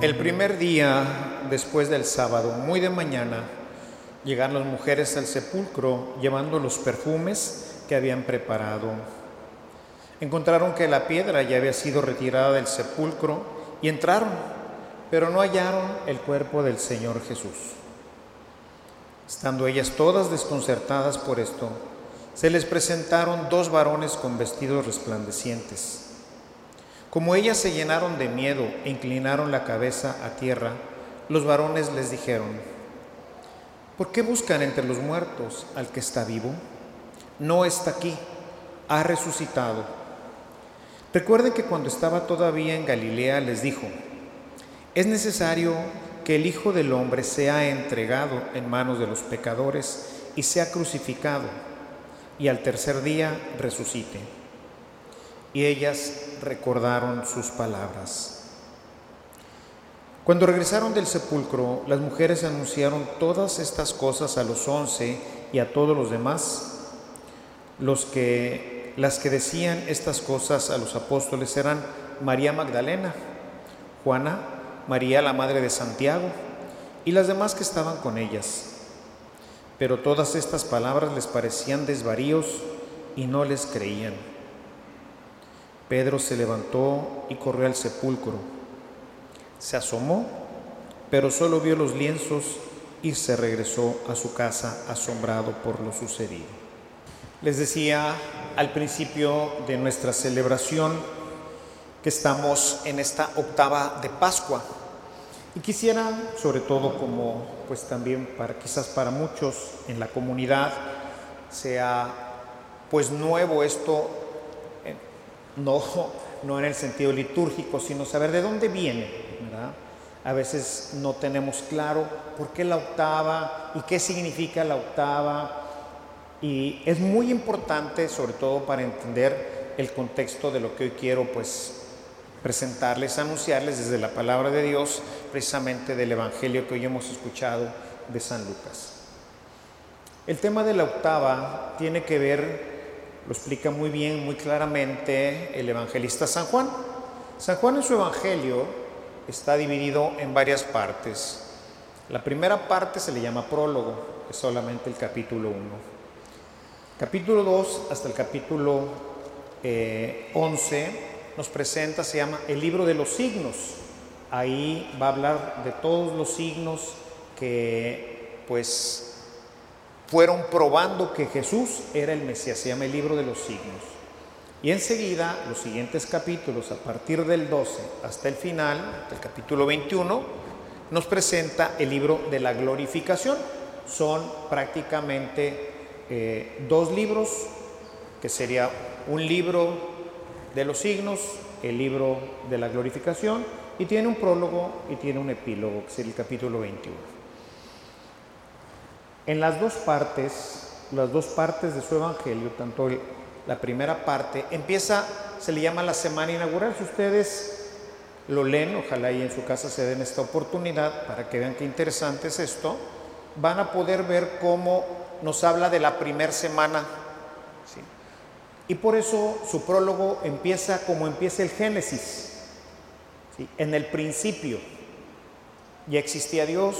El primer día después del sábado, muy de mañana, llegaron las mujeres al sepulcro llevando los perfumes que habían preparado. Encontraron que la piedra ya había sido retirada del sepulcro y entraron, pero no hallaron el cuerpo del Señor Jesús. Estando ellas todas desconcertadas por esto, se les presentaron dos varones con vestidos resplandecientes. Como ellas se llenaron de miedo e inclinaron la cabeza a tierra, los varones les dijeron, ¿por qué buscan entre los muertos al que está vivo? No está aquí, ha resucitado. Recuerden que cuando estaba todavía en Galilea les dijo, es necesario que el Hijo del Hombre sea entregado en manos de los pecadores y sea crucificado, y al tercer día resucite. Y ellas recordaron sus palabras. Cuando regresaron del sepulcro, las mujeres anunciaron todas estas cosas a los once y a todos los demás. Los que, las que decían estas cosas a los apóstoles eran María Magdalena, Juana, María la madre de Santiago y las demás que estaban con ellas. Pero todas estas palabras les parecían desvaríos y no les creían. Pedro se levantó y corrió al sepulcro. Se asomó, pero solo vio los lienzos y se regresó a su casa asombrado por lo sucedido. Les decía al principio de nuestra celebración que estamos en esta octava de Pascua. Y quisiera, sobre todo como pues también para quizás para muchos en la comunidad sea pues nuevo esto no, no en el sentido litúrgico, sino saber de dónde viene. ¿verdad? A veces no tenemos claro por qué la octava y qué significa la octava. Y es muy importante, sobre todo para entender el contexto de lo que hoy quiero pues presentarles, anunciarles desde la palabra de Dios, precisamente del Evangelio que hoy hemos escuchado de San Lucas. El tema de la octava tiene que ver lo explica muy bien, muy claramente el evangelista San Juan. San Juan en su evangelio está dividido en varias partes. La primera parte se le llama prólogo, es solamente el capítulo 1. Capítulo 2 hasta el capítulo 11 eh, nos presenta, se llama el libro de los signos. Ahí va a hablar de todos los signos que pues fueron probando que Jesús era el Mesías, se llama el libro de los signos. Y enseguida, los siguientes capítulos, a partir del 12 hasta el final, del capítulo 21, nos presenta el libro de la glorificación. Son prácticamente eh, dos libros, que sería un libro de los signos, el libro de la glorificación, y tiene un prólogo y tiene un epílogo, que es el capítulo 21. En las dos partes, las dos partes de su evangelio, tanto la primera parte, empieza, se le llama la semana inaugural. Si ustedes lo leen, ojalá y en su casa se den esta oportunidad para que vean qué interesante es esto, van a poder ver cómo nos habla de la primera semana. Y por eso su prólogo empieza como empieza el Génesis. En el principio ya existía Dios,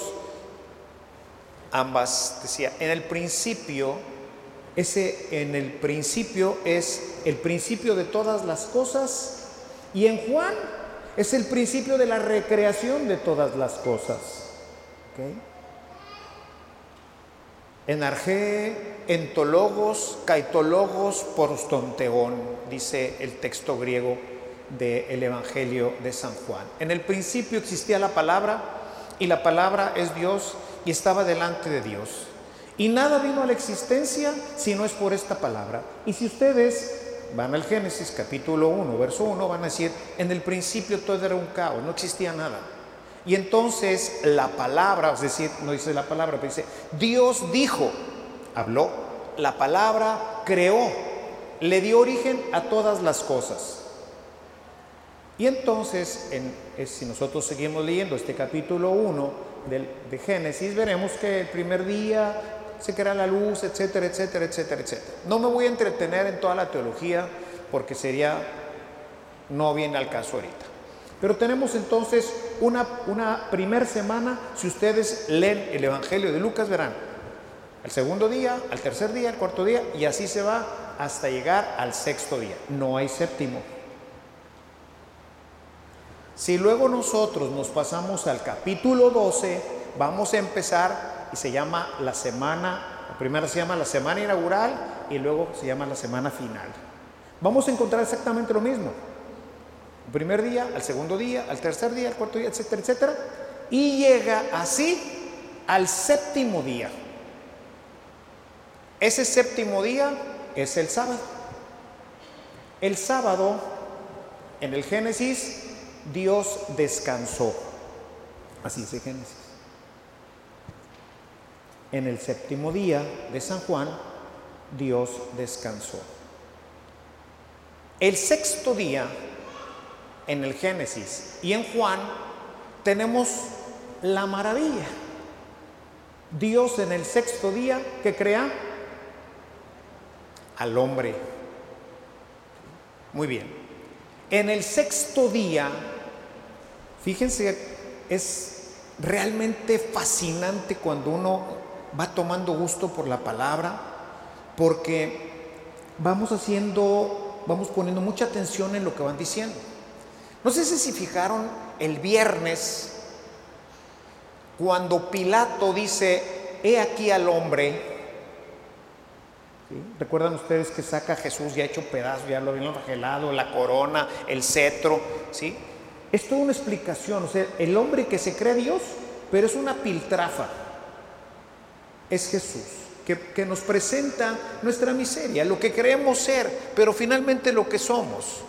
ambas decía, en el principio, ese en el principio es el principio de todas las cosas y en Juan es el principio de la recreación de todas las cosas. En Arge, entologos, caitologos, prostonteón, dice el texto griego del Evangelio de San Juan. En el principio existía la palabra y la palabra es Dios y estaba delante de Dios. Y nada vino a la existencia si no es por esta palabra. Y si ustedes van al Génesis capítulo 1, verso 1, van a decir, en el principio todo era un caos, no existía nada. Y entonces la palabra, es decir, no dice la palabra, pero dice, Dios dijo, habló, la palabra creó, le dio origen a todas las cosas. Y entonces, en, si nosotros seguimos leyendo este capítulo 1, de, Génesis, veremos que el primer día se crea la luz, etcétera, etcétera, etcétera, etcétera. No me voy a entretener en toda la teología porque sería, no viene al caso ahorita. Pero tenemos entonces una, una primer semana, si ustedes leen el Evangelio de Lucas, verán, al segundo día, al tercer día, al cuarto día, y así se va hasta llegar al sexto día. No hay séptimo. Si luego nosotros nos pasamos al capítulo 12, vamos a empezar y se llama la semana, la primera se llama la semana inaugural y luego se llama la semana final. Vamos a encontrar exactamente lo mismo. El primer día, al segundo día, al tercer día, al cuarto día, etcétera, etcétera. Y llega así al séptimo día. Ese séptimo día es el sábado. El sábado, en el Génesis, Dios descansó. Así dice Génesis. En el séptimo día de San Juan, Dios descansó. El sexto día, en el Génesis y en Juan, tenemos la maravilla. Dios en el sexto día que crea al hombre. Muy bien. En el sexto día Fíjense, es realmente fascinante cuando uno va tomando gusto por la palabra, porque vamos haciendo, vamos poniendo mucha atención en lo que van diciendo. No sé si fijaron el viernes, cuando Pilato dice, he aquí al hombre, ¿Recuerdan ustedes que saca a Jesús ya hecho pedazo, ya lo habían regelado, la corona, el cetro? ¿sí? Es toda una explicación, o sea, el hombre que se cree Dios, pero es una piltrafa, es Jesús, que, que, nos presenta nuestra miseria, lo que creemos ser, pero finalmente lo que somos.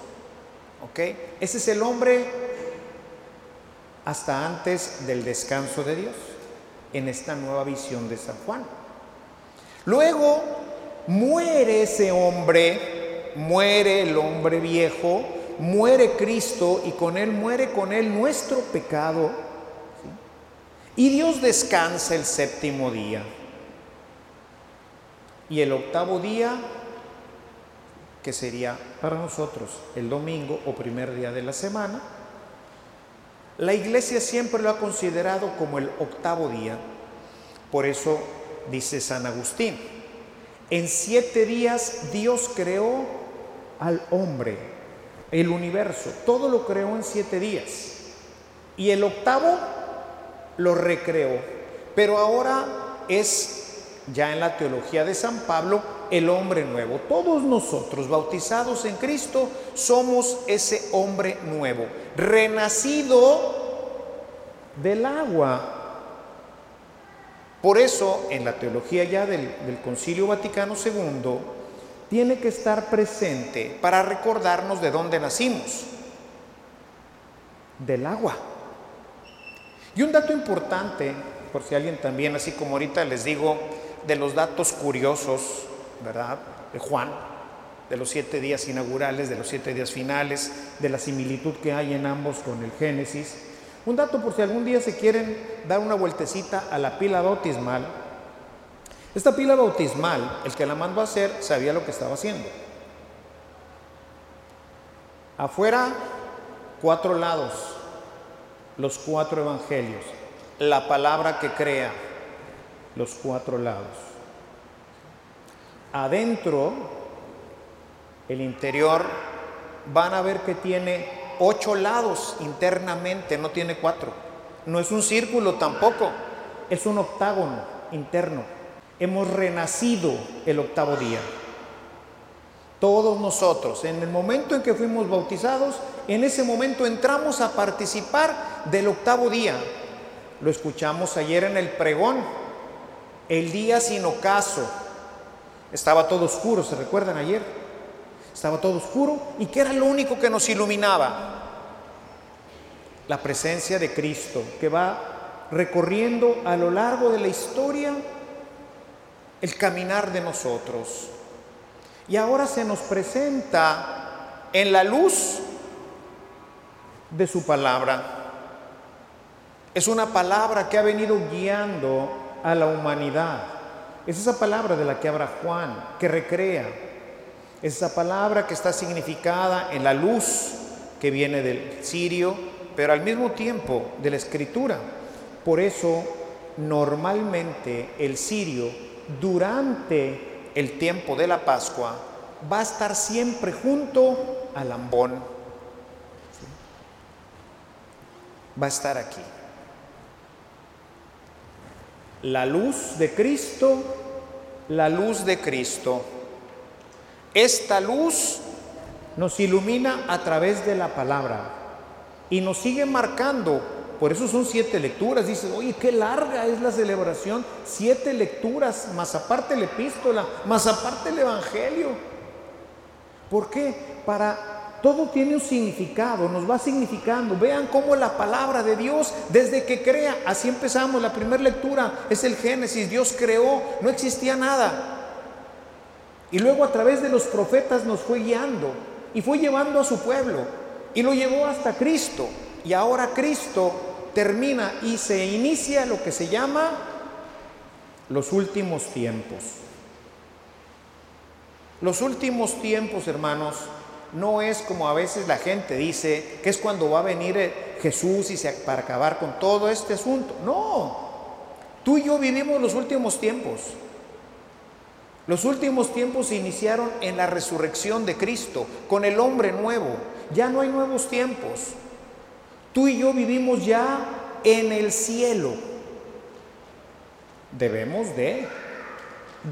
¿Ok? Ese es el hombre hasta antes del descanso de Dios, en esta nueva visión de San Juan. Luego muere ese hombre, muere el hombre viejo, muere Cristo y con Él muere con Él nuestro pecado. Y Dios descansa el séptimo día. Y el octavo día, que sería para nosotros el domingo o primer día de la semana, la iglesia siempre lo ha considerado como el octavo día. Por eso dice San Agustín, en siete días Dios creó al hombre el universo, todo lo creó en siete días. Y el octavo lo recreó. Pero ahora es, ya en la teología de San Pablo, el hombre nuevo. Todos nosotros, bautizados en Cristo, somos ese hombre nuevo, renacido del agua. Por eso, en la teología ya del, Concilio Vaticano II, tiene que estar presente para recordarnos de dónde nacimos, del agua. Y un dato importante, por si alguien también, así como ahorita les digo, de los datos curiosos, ¿verdad? De Juan, de los siete días inaugurales, de los siete días finales, de la similitud que hay en ambos con el Génesis. Un dato por si algún día se quieren dar una vueltecita a la pila bautismal, esta pila bautismal, el que la mandó a hacer, sabía lo que estaba haciendo. Afuera, cuatro lados, los cuatro evangelios, la palabra que crea, los cuatro lados. Adentro, el interior, van a ver que tiene ocho lados internamente, no tiene cuatro. No es un círculo tampoco, es un octágono interno hemos renacido el octavo día. Todos nosotros, en el momento en que fuimos bautizados, en ese momento entramos a participar del octavo día. Lo escuchamos ayer en el pregón, el día sin ocaso. Estaba todo oscuro, ¿se recuerdan ayer? Estaba todo oscuro y ¿qué era lo único que nos iluminaba? La presencia de Cristo que va recorriendo a lo largo de la historia el caminar de nosotros. Y ahora se nos presenta en la luz de su palabra. Es una palabra que ha venido guiando a la humanidad. Es esa palabra de la que habla Juan, que recrea. Es esa palabra que está significada en la luz que viene del cirio pero al mismo tiempo de la escritura. Por eso, normalmente el sirio, durante el tiempo de la Pascua, va a estar siempre junto al ambón. Va a estar aquí. La luz de Cristo, la luz de Cristo. Esta luz nos ilumina a través de la palabra y nos sigue marcando. Por eso son siete lecturas. Dices, oye, qué larga es la celebración. Siete lecturas, más aparte la epístola, más aparte el Evangelio. ¿Por qué? Para todo tiene un significado, nos va significando. Vean cómo la palabra de Dios, desde que crea, así empezamos, la primera lectura es el Génesis, Dios creó, no existía nada. Y luego a través de los profetas nos fue guiando y fue llevando a su pueblo y lo llevó hasta Cristo. Y ahora Cristo termina y se inicia lo que se llama los últimos tiempos. Los últimos tiempos, hermanos, no es como a veces la gente dice, que es cuando va a venir eh, Jesús y se, para acabar con todo este asunto. No, tú y yo vivimos los últimos tiempos. Los últimos tiempos se iniciaron en la resurrección de Cristo, con el hombre nuevo. Ya no hay nuevos tiempos. Tú y yo vivimos ya en el cielo. Debemos de,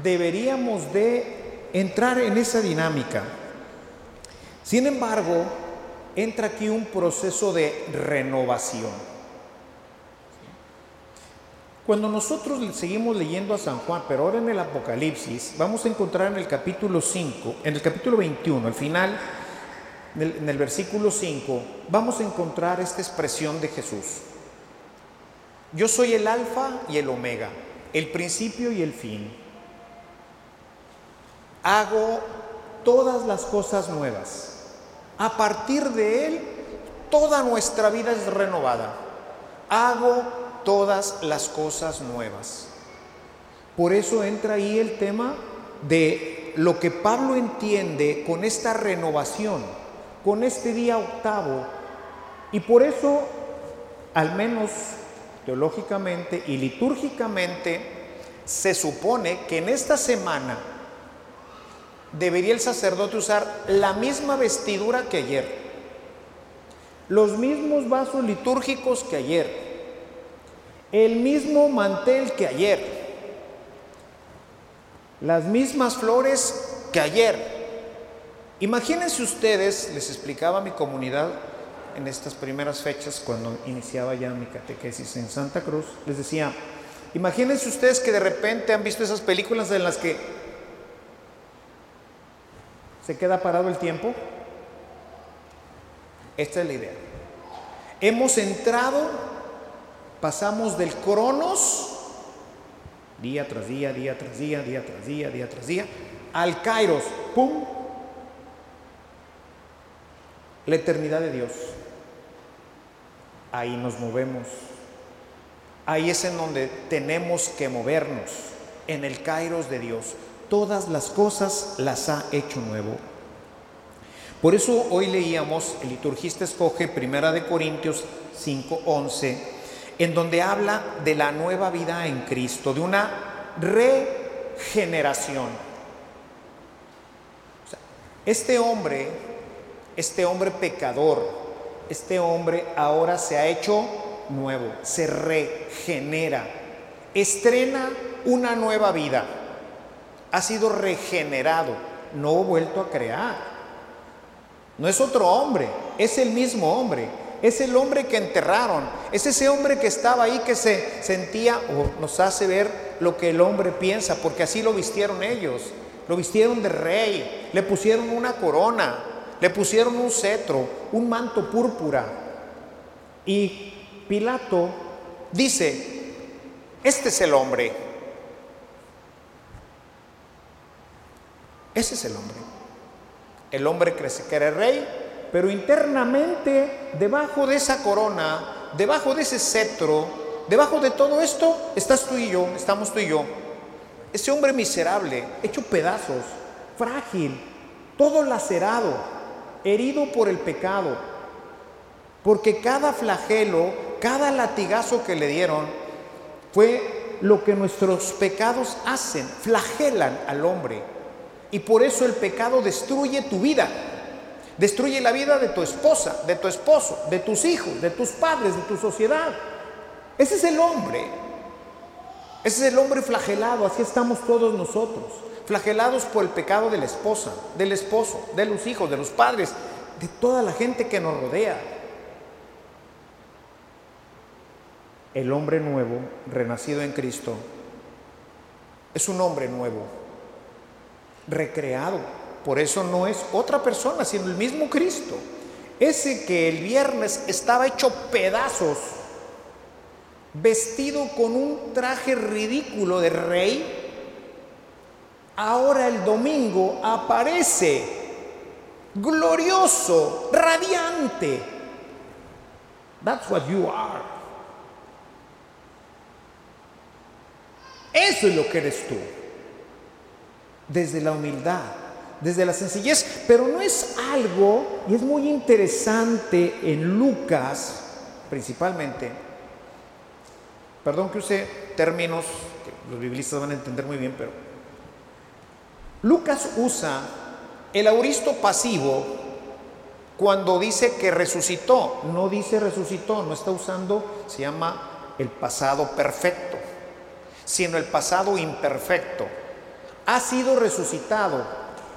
deberíamos de entrar en esa dinámica. Sin embargo, entra aquí un proceso de renovación. Cuando nosotros seguimos leyendo a San Juan, pero ahora en el Apocalipsis, vamos a encontrar en el capítulo 5, en el capítulo 21, al final, en el, versículo 5, vamos a encontrar esta expresión de Jesús. Yo soy el alfa y el omega, el principio y el fin. Hago todas las cosas nuevas. A partir de Él, toda nuestra vida es renovada. Hago todas las cosas nuevas. Por eso entra ahí el tema de lo que Pablo entiende con esta renovación, con este día octavo. Y por eso, al menos teológicamente y litúrgicamente, se supone que en esta semana debería el sacerdote usar la misma vestidura que ayer, los mismos vasos litúrgicos que ayer, el mismo mantel que ayer, las mismas flores que ayer. Imagínense ustedes, les explicaba a mi comunidad en estas primeras fechas cuando iniciaba ya mi catequesis en Santa Cruz, les decía, imagínense ustedes que de repente han visto esas películas en las que se queda parado el tiempo. Esta es la idea. Hemos entrado Pasamos del cronos, día tras día, día tras día, día tras día, día tras día, al kairos, ¡pum! La eternidad de Dios. Ahí nos movemos. Ahí es en donde tenemos que movernos, en el kairos de Dios. Todas las cosas las ha hecho nuevo. Por eso hoy leíamos, el liturgista escoge Primera de Corintios 5:11 en donde habla de la nueva vida en Cristo, de una regeneración. este hombre, este hombre pecador, este hombre ahora se ha hecho nuevo, se regenera, estrena una nueva vida, ha sido regenerado, no vuelto a crear. No es otro hombre, es el mismo hombre, es el hombre que enterraron, es ese hombre que estaba ahí que se sentía o nos hace ver lo que el hombre piensa, porque así lo vistieron ellos, lo vistieron de rey, le pusieron una corona, le pusieron un cetro, un manto púrpura. Y Pilato dice, este es el hombre, ese es el hombre, el hombre que se quiere rey pero internamente, debajo de esa corona, debajo de ese cetro, debajo de todo esto, estás tú y yo, estamos tú y yo. Ese hombre miserable, hecho pedazos, frágil, todo lacerado, herido por el pecado, Porque cada flagelo, cada latigazo que le dieron fue lo que nuestros pecados hacen, flagelan al hombre. Y por eso el pecado destruye tu vida, destruye la vida de tu esposa, de tu esposo, de tus hijos, de tus padres, de tu sociedad. Ese es el hombre. Ese es el hombre flagelado, así estamos todos nosotros, flagelados por el pecado de la esposa, del esposo, de los hijos, de los padres, de toda la gente que nos rodea. El hombre nuevo, renacido en Cristo, es un hombre nuevo, recreado. Por eso no es otra persona, sino el mismo Cristo. Ese que el viernes estaba hecho pedazos vestido con un traje ridículo de rey, ahora el domingo aparece glorioso, radiante. That's what you are. Eso es lo que eres tú. Desde la humildad, desde la sencillez, pero no es algo, y es muy interesante en Lucas principalmente, Perdón que use términos que los biblistas van a entender muy bien, pero Lucas usa el auristo pasivo cuando dice que resucitó. No dice resucitó, no está usando, se llama el pasado perfecto, sino el pasado imperfecto. Ha sido resucitado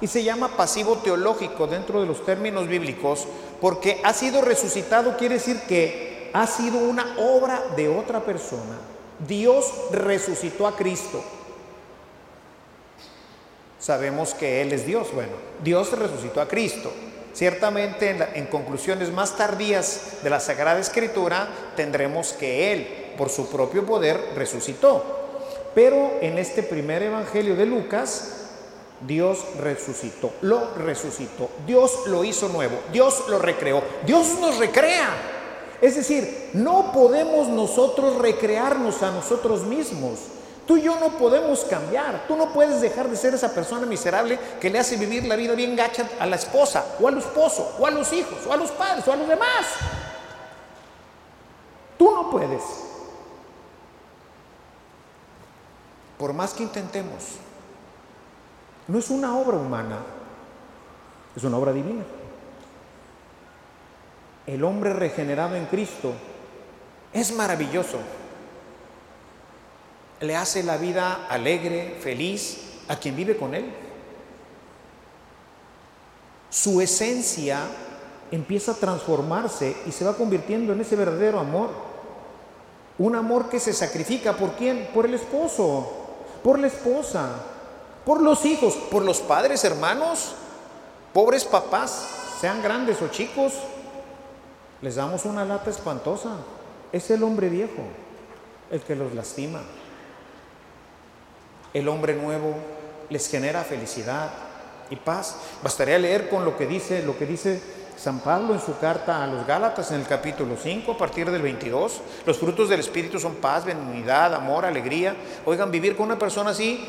y se llama pasivo teológico dentro de los términos bíblicos porque ha sido resucitado quiere decir que ha sido una obra de otra persona. Dios resucitó a Cristo. Sabemos que Él es Dios. Bueno, Dios resucitó a Cristo. Ciertamente en, conclusiones más tardías de la Sagrada Escritura tendremos que Él, por su propio poder, resucitó. Pero en este primer Evangelio de Lucas, Dios resucitó, lo resucitó, Dios lo hizo nuevo, Dios lo recreó, Dios nos recrea. Es decir, no podemos nosotros recrearnos a nosotros mismos. Tú y yo no podemos cambiar. Tú no puedes dejar de ser esa persona miserable que le hace vivir la vida bien gacha a la esposa, o al esposo, o a los hijos, o a los padres, o a los demás. Tú no puedes. Por más que intentemos, no es una obra humana, es una obra divina el hombre regenerado en Cristo es maravilloso. Le hace la vida alegre, feliz a quien vive con él. Su esencia empieza a transformarse y se va convirtiendo en ese verdadero amor. Un amor que se sacrifica por quién? Por el esposo, por la esposa, por los hijos, por los padres, hermanos, pobres papás, sean grandes o chicos, les damos una lata espantosa. Es el hombre viejo el que los lastima. El hombre nuevo les genera felicidad y paz. Bastaría leer con lo que dice, lo que dice San Pablo en su carta a los Gálatas en el capítulo 5, a partir del 22. Los frutos del Espíritu son paz, benignidad, amor, alegría. Oigan, vivir con una persona así,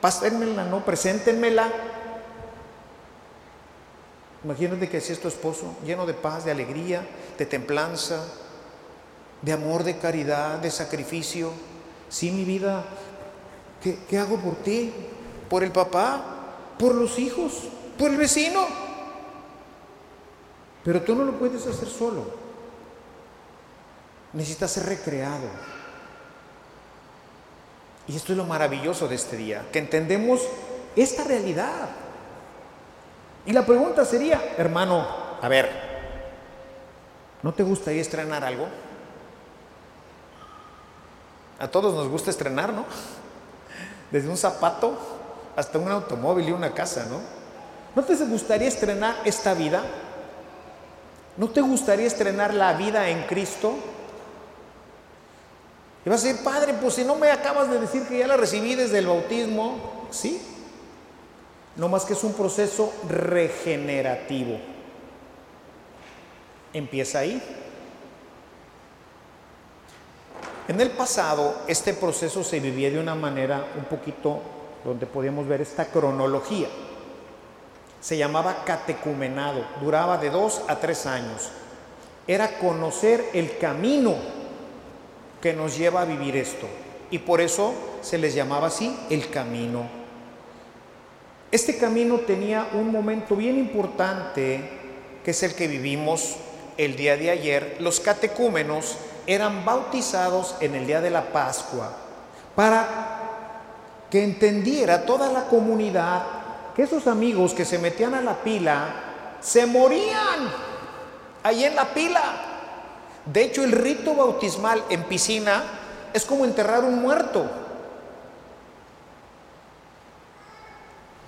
pásenmela, no, preséntenmela Imagínate que si es tu esposo, lleno de paz, de alegría, de templanza, de amor, de caridad, de sacrificio. Sí, mi vida, ¿qué, ¿qué, hago por ti? ¿Por el papá? ¿Por los hijos? ¿Por el vecino? Pero tú no lo puedes hacer solo. Necesitas ser recreado. Y esto es lo maravilloso de este día, que entendemos esta realidad. Y la pregunta sería, hermano, a ver, ¿no te gustaría estrenar algo? A todos nos gusta estrenar, ¿no? Desde un zapato hasta un automóvil y una casa, ¿no? ¿No te gustaría estrenar esta vida? ¿No te gustaría estrenar la vida en Cristo? Y vas a decir, Padre, pues si no me acabas de decir que ya la recibí desde el bautismo, ¿sí? No más que es un proceso regenerativo. Empieza ahí. En el pasado, este proceso se vivía de una manera un poquito donde podíamos ver esta cronología. Se llamaba catecumenado, duraba de dos a tres años. era conocer el camino que nos lleva a vivir esto. Y por eso se les llamaba así el camino. Este camino tenía un momento bien importante, que es el que vivimos el día de ayer. Los catecúmenos eran bautizados en el día de la Pascua para que entendiera toda la comunidad que esos amigos que se metían a la pila se morían ahí en la pila. De hecho, el rito bautismal en piscina es como enterrar un muerto.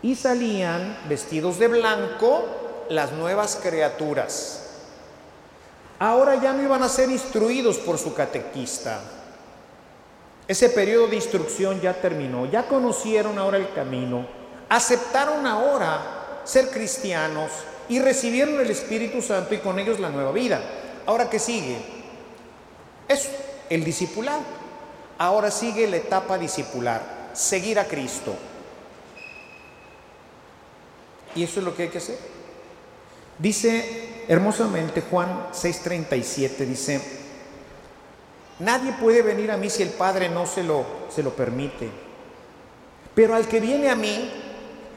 Y salían vestidos de blanco las nuevas criaturas. Ahora ya no iban a ser instruidos por su catequista. Ese periodo de instrucción ya terminó, ya conocieron ahora el camino, aceptaron ahora ser cristianos y recibieron el Espíritu Santo y con ellos la nueva vida. Ahora, ¿qué sigue? Eso, el discipulado. Ahora sigue la etapa discipular, seguir a Cristo. Y eso es lo que hay que hacer. Dice hermosamente Juan 6:37, dice, nadie puede venir a mí si el Padre no se lo, se lo permite. Pero al que viene a mí,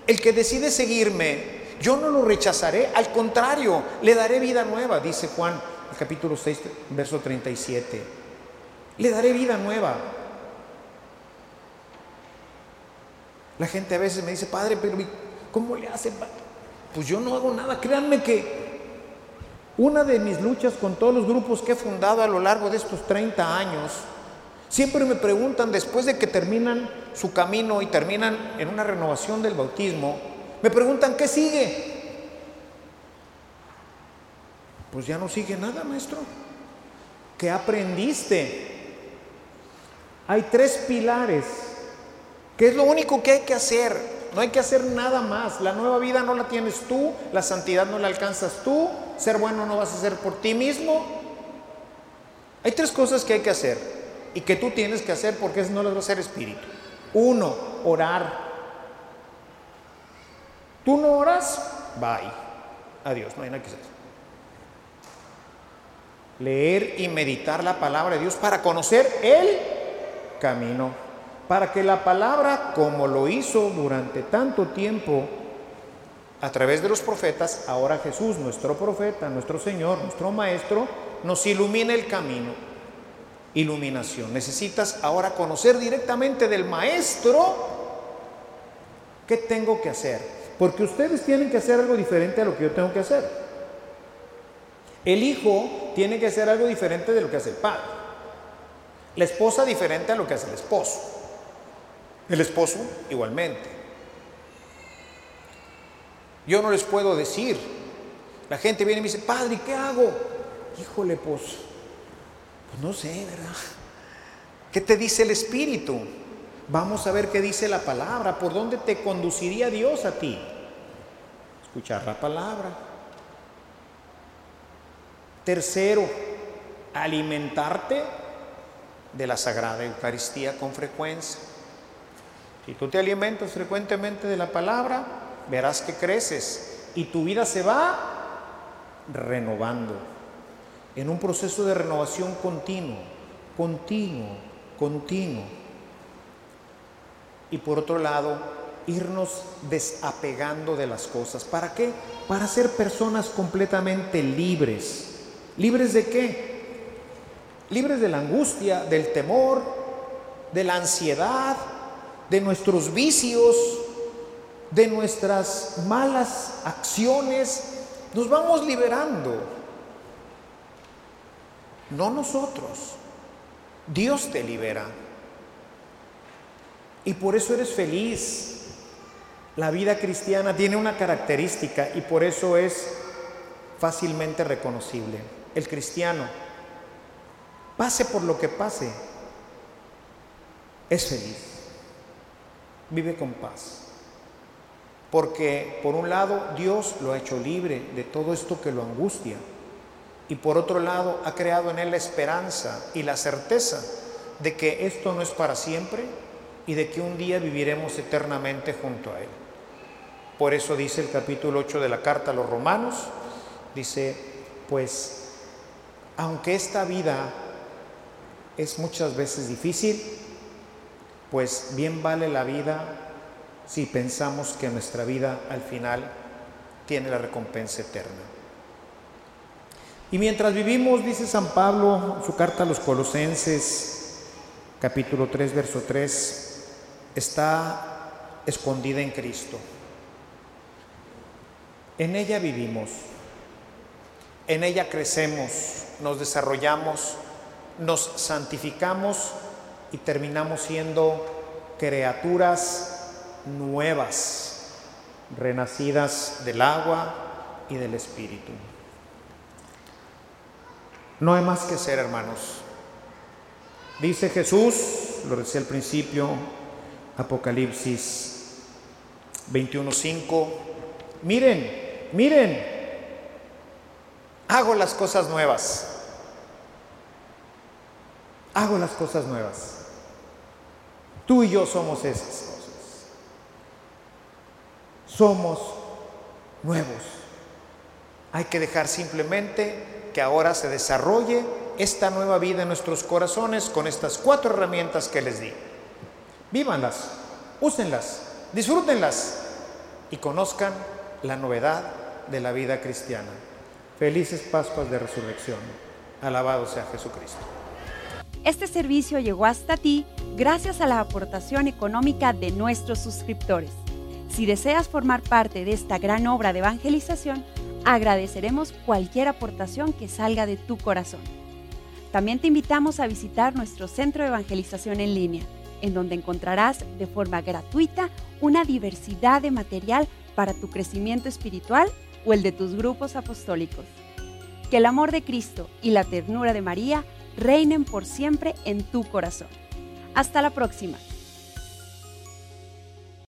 el que decide seguirme, yo no lo rechazaré, al contrario, le daré vida nueva, dice Juan, el capítulo 6, verso 37. Le daré vida nueva. La gente a veces me dice, Padre, pero ¿cómo le hace? Pues yo no hago nada. Créanme que una de mis luchas con todos los grupos que he fundado a lo largo de estos 30 años, siempre me preguntan después de que terminan su camino y terminan en una renovación del bautismo, me preguntan, ¿qué sigue? Pues ya no sigue nada, maestro. ¿Qué aprendiste? Hay tres pilares, que es lo único que hay que hacer. No hay que hacer nada más. La nueva vida no la tienes tú, la santidad no la alcanzas tú, ser bueno no vas a hacer por ti mismo. Hay tres cosas que hay que hacer y que tú tienes que hacer porque no las va a hacer espíritu. Uno, orar. Tú no oras, bye. Adiós, no hay nada que hacer. Leer y meditar la palabra de Dios para conocer el camino. Para que la palabra, como lo hizo durante tanto tiempo a través de los profetas, ahora Jesús, nuestro profeta, nuestro Señor, nuestro Maestro, nos ilumine el camino. Iluminación. Necesitas ahora conocer directamente del Maestro qué tengo que hacer porque ustedes tienen que hacer algo diferente a lo que yo tengo que hacer. El hijo tiene que hacer algo diferente de lo que hace el padre. La esposa diferente a lo que hace el esposo. El esposo igualmente. Yo no les puedo decir. La gente viene y me dice, padre, ¿qué hago? Híjole, pues, pues no sé, ¿verdad? ¿Qué te dice el Espíritu? Vamos a ver qué dice la palabra, por dónde te conduciría Dios a ti. Escuchar la palabra. Tercero, alimentarte de la Sagrada Eucaristía con frecuencia. Si tú te alimentas frecuentemente de la palabra, verás que creces y tu vida se va renovando en un proceso de renovación continuo, continuo, continuo y por otro lado, irnos desapegando de las cosas. ¿Para qué? Para ser personas completamente libres. ¿Libres de qué? Libres de la angustia, del temor, de la ansiedad, de nuestros vicios, de nuestras malas acciones. Nos vamos liberando. No nosotros. Dios te libera. Y por eso eres feliz. La vida cristiana tiene una característica y por eso es fácilmente reconocible. El cristiano, pase por lo que pase, es feliz. Vive con paz. Porque por un lado Dios lo ha hecho libre de todo esto que lo angustia. Y por otro lado ha creado en él la esperanza y la certeza de que esto no es para siempre, y de que un día viviremos eternamente junto a Él. Por eso dice el capítulo 8 de la carta a los romanos, dice, pues aunque esta vida es muchas veces difícil, pues bien vale la vida si pensamos que nuestra vida al final tiene la recompensa eterna. Y mientras vivimos, dice San Pablo en su carta a los Colosenses, capítulo 3, verso 3, está escondida en Cristo. En ella vivimos, en ella crecemos, nos desarrollamos, nos santificamos y terminamos siendo criaturas nuevas, renacidas del agua y del Espíritu. No hay más que ser, hermanos. Dice Jesús, lo decía al principio, Apocalipsis 21.5, miren, miren, hago las cosas nuevas. Hago las cosas nuevas. Tú y yo somos esas cosas. Somos nuevos. Hay que dejar simplemente que ahora se desarrolle esta nueva vida en nuestros corazones con estas cuatro herramientas que les di. Vívanlas, úsenlas, disfrútenlas y conozcan la novedad de la vida cristiana. Felices Pascuas de Resurrección. Alabado sea Jesucristo. Este servicio llegó hasta ti gracias a la aportación económica de nuestros suscriptores. Si deseas formar parte de esta gran obra de evangelización, agradeceremos cualquier aportación que salga de tu corazón. También te invitamos a visitar nuestro centro de evangelización en línea, en donde encontrarás de forma gratuita una diversidad de material para tu crecimiento espiritual o el de tus grupos apostólicos. Que el amor de Cristo y la ternura de María reinen por siempre en tu corazón. Hasta la próxima.